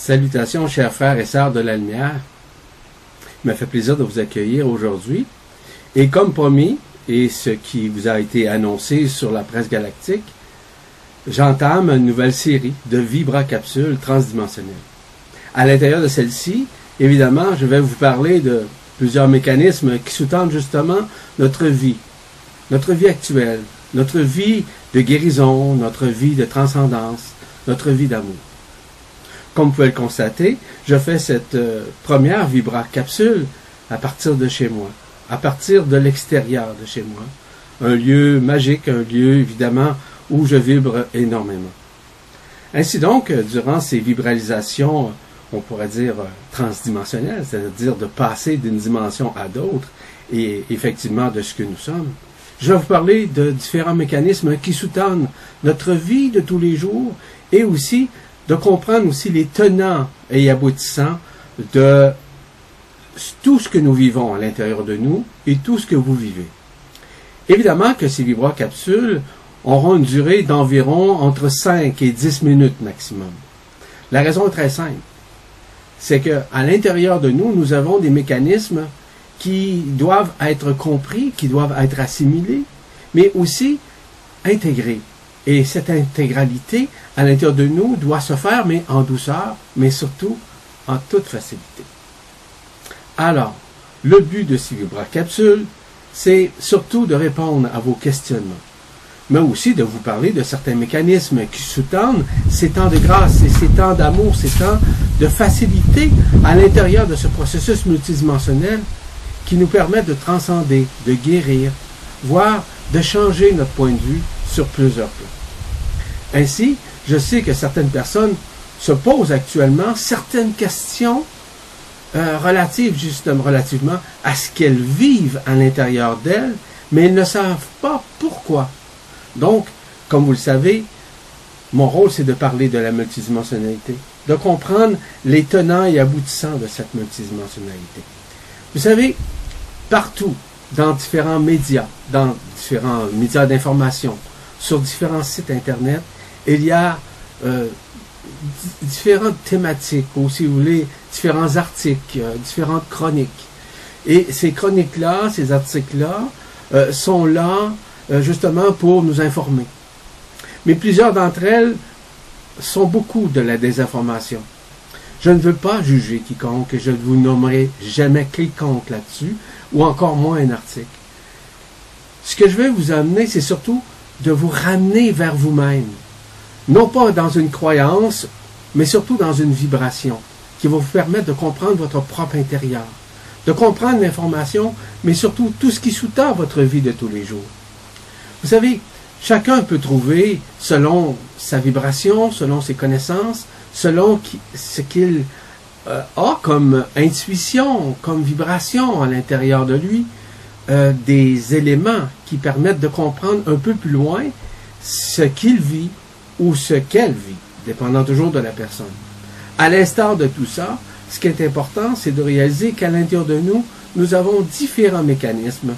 Salutations, chers frères et sœurs de la lumière. Il m'a fait plaisir de vous accueillir aujourd'hui. Et comme promis, et ce qui vous a été annoncé sur la presse galactique, j'entame une nouvelle série de vibra-capsules transdimensionnelles. À l'intérieur de celle-ci, évidemment, je vais vous parler de plusieurs mécanismes qui sous-tendent justement notre vie, notre vie actuelle, notre vie de guérison, notre vie de transcendance, notre vie d'amour. Comme vous pouvez le constater, je fais cette euh, première vibra capsule à partir de chez moi, à partir de l'extérieur de chez moi. Un lieu magique, un lieu évidemment où je vibre énormément. Ainsi donc, euh, durant ces vibralisations, euh, on pourrait dire transdimensionnelles, c'est-à-dire de passer d'une dimension à d'autres et effectivement de ce que nous sommes, je vais vous parler de différents mécanismes qui sous-tendent notre vie de tous les jours et aussi de comprendre aussi les tenants et aboutissants de tout ce que nous vivons à l'intérieur de nous et tout ce que vous vivez. Évidemment que ces vibra-capsules auront une durée d'environ entre 5 et 10 minutes maximum. La raison est très simple. C'est que à l'intérieur de nous, nous avons des mécanismes qui doivent être compris, qui doivent être assimilés, mais aussi intégrés. Et cette intégralité à l'intérieur de nous doit se faire, mais en douceur, mais surtout en toute facilité. Alors, le but de ces vibra-capsules, c'est surtout de répondre à vos questionnements, mais aussi de vous parler de certains mécanismes qui sous-tendent ces temps de grâce et ces temps d'amour, ces temps de facilité à l'intérieur de ce processus multidimensionnel qui nous permettent de transcender, de guérir, voire de changer notre point de vue sur plusieurs plans. Ainsi, je sais que certaines personnes se posent actuellement certaines questions euh, relatives justement relativement à ce qu'elles vivent à l'intérieur d'elles, mais elles ne savent pas pourquoi. Donc, comme vous le savez, mon rôle c'est de parler de la multidimensionnalité, de comprendre les tenants et aboutissants de cette multidimensionnalité. Vous savez, partout, dans différents médias, dans différents médias d'information, sur différents sites Internet, il y a euh, différentes thématiques, ou si vous voulez, différents articles, euh, différentes chroniques. Et ces chroniques-là, ces articles-là, euh, sont là justement pour nous informer. Mais plusieurs d'entre elles sont beaucoup de la désinformation. Je ne veux pas juger quiconque, je ne vous nommerai jamais quiconque là-dessus, ou encore moins un article. Ce que je vais vous amener, c'est surtout de vous ramener vers vous-même. Non pas dans une croyance, mais surtout dans une vibration qui va vous permettre de comprendre votre propre intérieur, de comprendre l'information, mais surtout tout ce qui sous-tend votre vie de tous les jours. Vous savez, chacun peut trouver, selon sa vibration, selon ses connaissances, selon ce qu'il euh, a comme intuition, comme vibration à l'intérieur de lui, euh, des éléments qui permettent de comprendre un peu plus loin ce qu'il vit ou ce qu'elle vit, dépendant toujours de la personne. À l'instar de tout ça, ce qui est important, c'est de réaliser qu'à l'intérieur de nous, nous avons différents mécanismes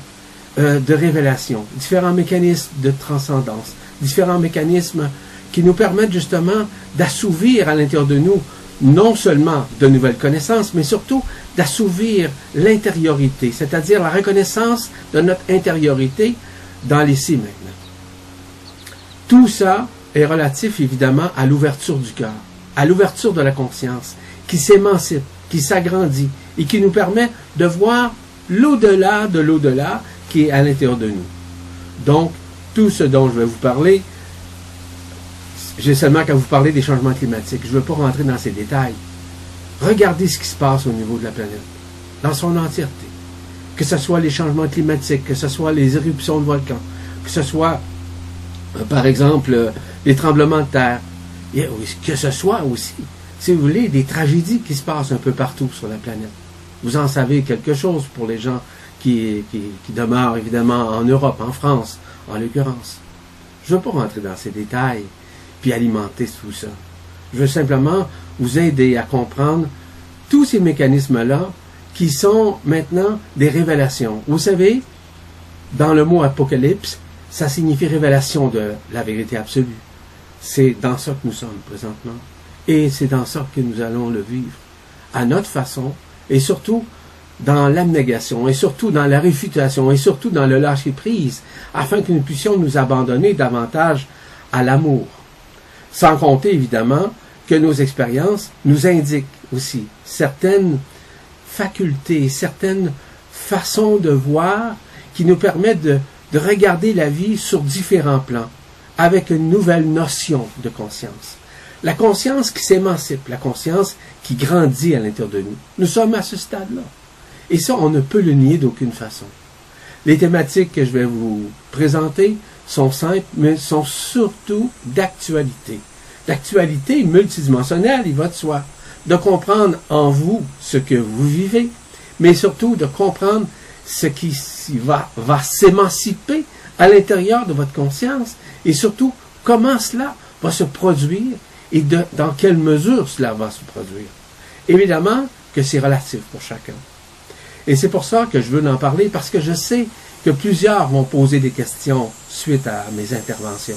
euh, de révélation, différents mécanismes de transcendance, différents mécanismes qui nous permettent justement d'assouvir à l'intérieur de nous non seulement de nouvelles connaissances, mais surtout d'assouvir l'intériorité, c'est-à-dire la reconnaissance de notre intériorité dans l'ici maintenant. Tout ça est relatif évidemment à l'ouverture du cœur, à l'ouverture de la conscience, qui s'émancipe, qui s'agrandit et qui nous permet de voir l'au-delà de l'au-delà qui est à l'intérieur de nous. Donc, tout ce dont je vais vous parler j'ai seulement qu'à vous parler des changements climatiques. Je ne veux pas rentrer dans ces détails. Regardez ce qui se passe au niveau de la planète, dans son entièreté. Que ce soit les changements climatiques, que ce soit les éruptions de volcans, que ce soit, euh, par exemple, euh, les tremblements de terre, que ce soit aussi, si vous voulez, des tragédies qui se passent un peu partout sur la planète. Vous en savez quelque chose pour les gens qui, qui, qui demeurent évidemment en Europe, en France, en l'occurrence. Je ne veux pas rentrer dans ces détails puis alimenter tout ça. Je veux simplement vous aider à comprendre tous ces mécanismes-là qui sont maintenant des révélations. Vous savez, dans le mot apocalypse, ça signifie révélation de la vérité absolue. C'est dans ça que nous sommes présentement. Et c'est dans ça que nous allons le vivre, à notre façon, et surtout dans l'abnégation, et surtout dans la réfutation, et surtout dans le lâcher-prise, afin que nous puissions nous abandonner davantage à l'amour. Sans compter, évidemment, que nos expériences nous indiquent aussi certaines facultés, certaines façons de voir qui nous permettent de, de regarder la vie sur différents plans, avec une nouvelle notion de conscience. La conscience qui s'émancipe, la conscience qui grandit à l'intérieur de nous. Nous sommes à ce stade-là. Et ça, on ne peut le nier d'aucune façon. Les thématiques que je vais vous présenter sont simples, mais sont surtout d'actualité. D'actualité multidimensionnelle, il va de soi. De comprendre en vous ce que vous vivez, mais surtout de comprendre ce qui va, s'émanciper à l'intérieur de votre conscience et surtout comment cela va se produire et dans quelle mesure cela va se produire. Évidemment que c'est relatif pour chacun. Et c'est pour ça que je veux en parler parce que je sais que plusieurs vont poser des questions suite à mes interventions.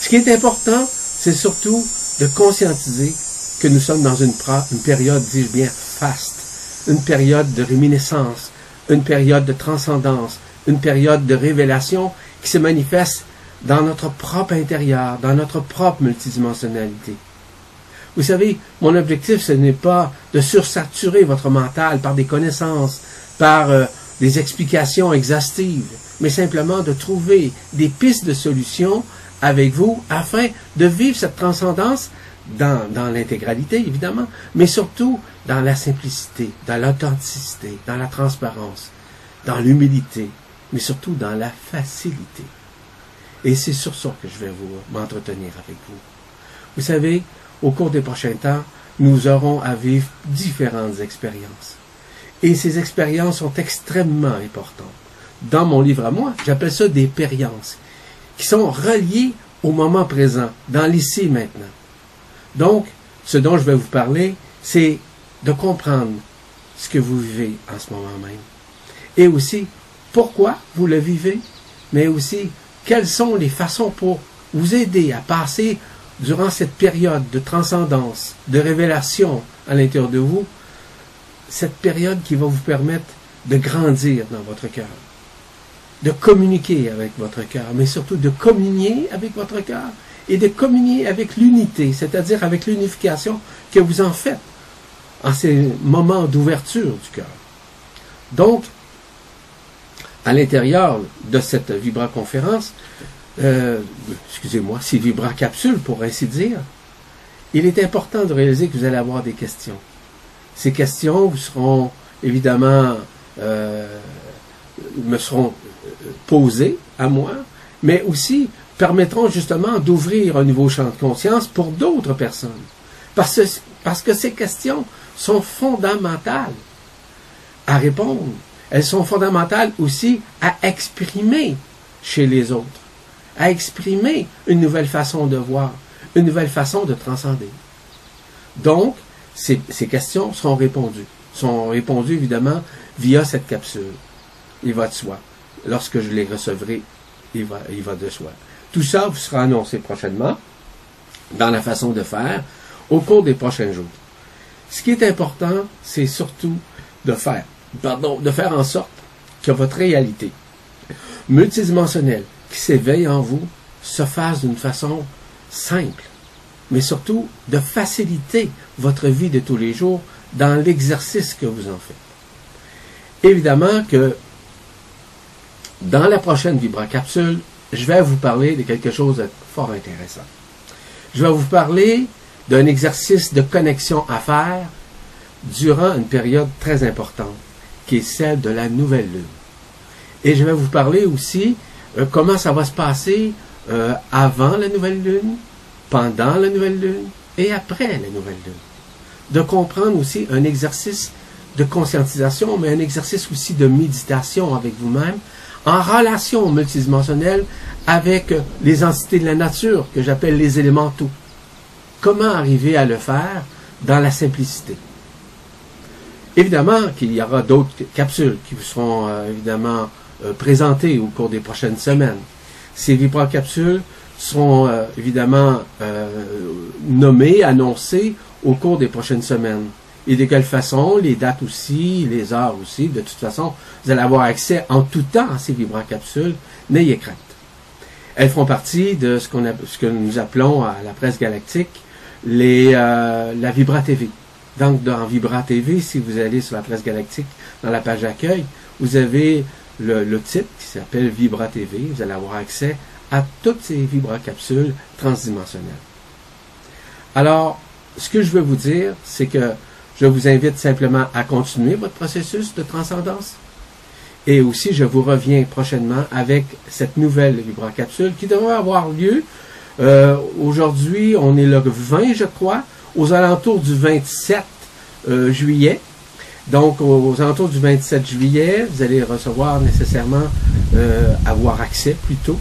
Ce qui est important, c'est surtout de conscientiser que nous sommes dans une, période, dis-je bien, faste, une période de réminiscence, une période de transcendance, une période de révélation qui se manifeste dans notre propre intérieur, dans notre propre multidimensionnalité. Vous savez, mon objectif, ce n'est pas de sursaturer votre mental par des connaissances, par euh, des explications exhaustives, mais simplement de trouver des pistes de solutions avec vous afin de vivre cette transcendance dans, l'intégralité, évidemment, mais surtout dans la simplicité, dans l'authenticité, dans la transparence, dans l'humilité, mais surtout dans la facilité. Et c'est sur ça que je vais vous m'entretenir avec vous. Vous savez, au cours des prochains temps, nous aurons à vivre différentes expériences. Et ces expériences sont extrêmement importantes. Dans mon livre à moi, j'appelle ça des périences, qui sont reliées au moment présent, dans l'ici maintenant. Donc, ce dont je vais vous parler, c'est de comprendre ce que vous vivez en ce moment même. Et aussi, pourquoi vous le vivez, mais aussi quelles sont les façons pour vous aider à passer durant cette période de transcendance, de révélation à l'intérieur de vous, cette période qui va vous permettre de grandir dans votre cœur, de communiquer avec votre cœur, mais surtout de communier avec votre cœur et de communier avec l'unité, c'est-à-dire avec l'unification que vous en faites en ces moments d'ouverture du cœur. Donc, à l'intérieur de cette vibra-conférence, euh, excusez-moi, ces vibra-capsules, pour ainsi dire, il est important de réaliser que vous allez avoir des questions. Ces questions vous seront évidemment euh, me seront posées à moi, mais aussi permettront justement d'ouvrir un nouveau champ de conscience pour d'autres personnes. Parce, parce que ces questions sont fondamentales à répondre elles sont fondamentales aussi à exprimer chez les autres, à exprimer une nouvelle façon de voir, une nouvelle façon de transcender. Donc, ces, questions seront répondues, sont répondues évidemment via cette capsule. Il va de soi. Lorsque je les recevrai, il va, il va de soi. Tout ça vous sera annoncé prochainement dans la façon de faire au cours des prochains jours. Ce qui est important, c'est surtout de faire pardon, de faire en sorte que votre réalité multidimensionnelle qui s'éveille en vous se fasse d'une façon simple, mais surtout de faciliter votre vie de tous les jours dans l'exercice que vous en faites. Évidemment que dans la prochaine Vibra-Capsule, je vais vous parler de quelque chose de fort intéressant. Je vais vous parler d'un exercice de connexion à faire durant une période très importante qui est celle de la nouvelle lune. Et je vais vous parler aussi euh, comment ça va se passer euh, avant la nouvelle lune, pendant la nouvelle lune et après la nouvelle lune. De comprendre aussi un exercice de conscientisation, mais un exercice aussi de méditation avec vous-même, en relation multidimensionnelle avec les entités de la nature que j'appelle les élémentaux. Comment arriver à le faire dans la simplicité? Évidemment qu'il y aura d'autres capsules qui vous seront euh, évidemment euh, présentées au cours des prochaines semaines. Ces vibra-capsules seront euh, évidemment nommées, annoncées au cours des prochaines semaines. Et de quelle façon, les dates aussi, les heures aussi. De toute façon, vous allez avoir accès en tout temps à ces vibracapsules. N'ayez crainte. Elles feront partie de ce, ce que nous appelons à la presse galactique les, euh, la Vibra TV. Donc, dans Vibra TV, si vous allez sur la presse galactique, dans la page accueil, vous avez le, le titre qui s'appelle Vibra TV. Vous allez avoir accès à toutes ces vibracapsules transdimensionnelles. Alors, ce que je veux vous dire, c'est que je vous invite simplement à continuer votre processus de transcendance. Et aussi, je vous reviens prochainement avec cette nouvelle vibracapsule qui devrait avoir lieu. Euh, Aujourd'hui, on est le 20, je crois, aux alentours du 27 euh, juillet. Donc, aux alentours du 27 juillet, vous allez recevoir nécessairement, euh, avoir accès plutôt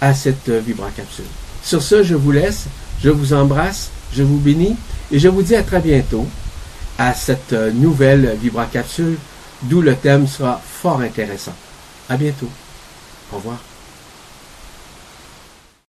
à cette vibracapsule. Sur ce, je vous laisse, je vous embrasse, je vous bénis et je vous dis à très bientôt à cette euh, nouvelle vibracapsule d'où le thème sera fort intéressant. À bientôt. Au revoir.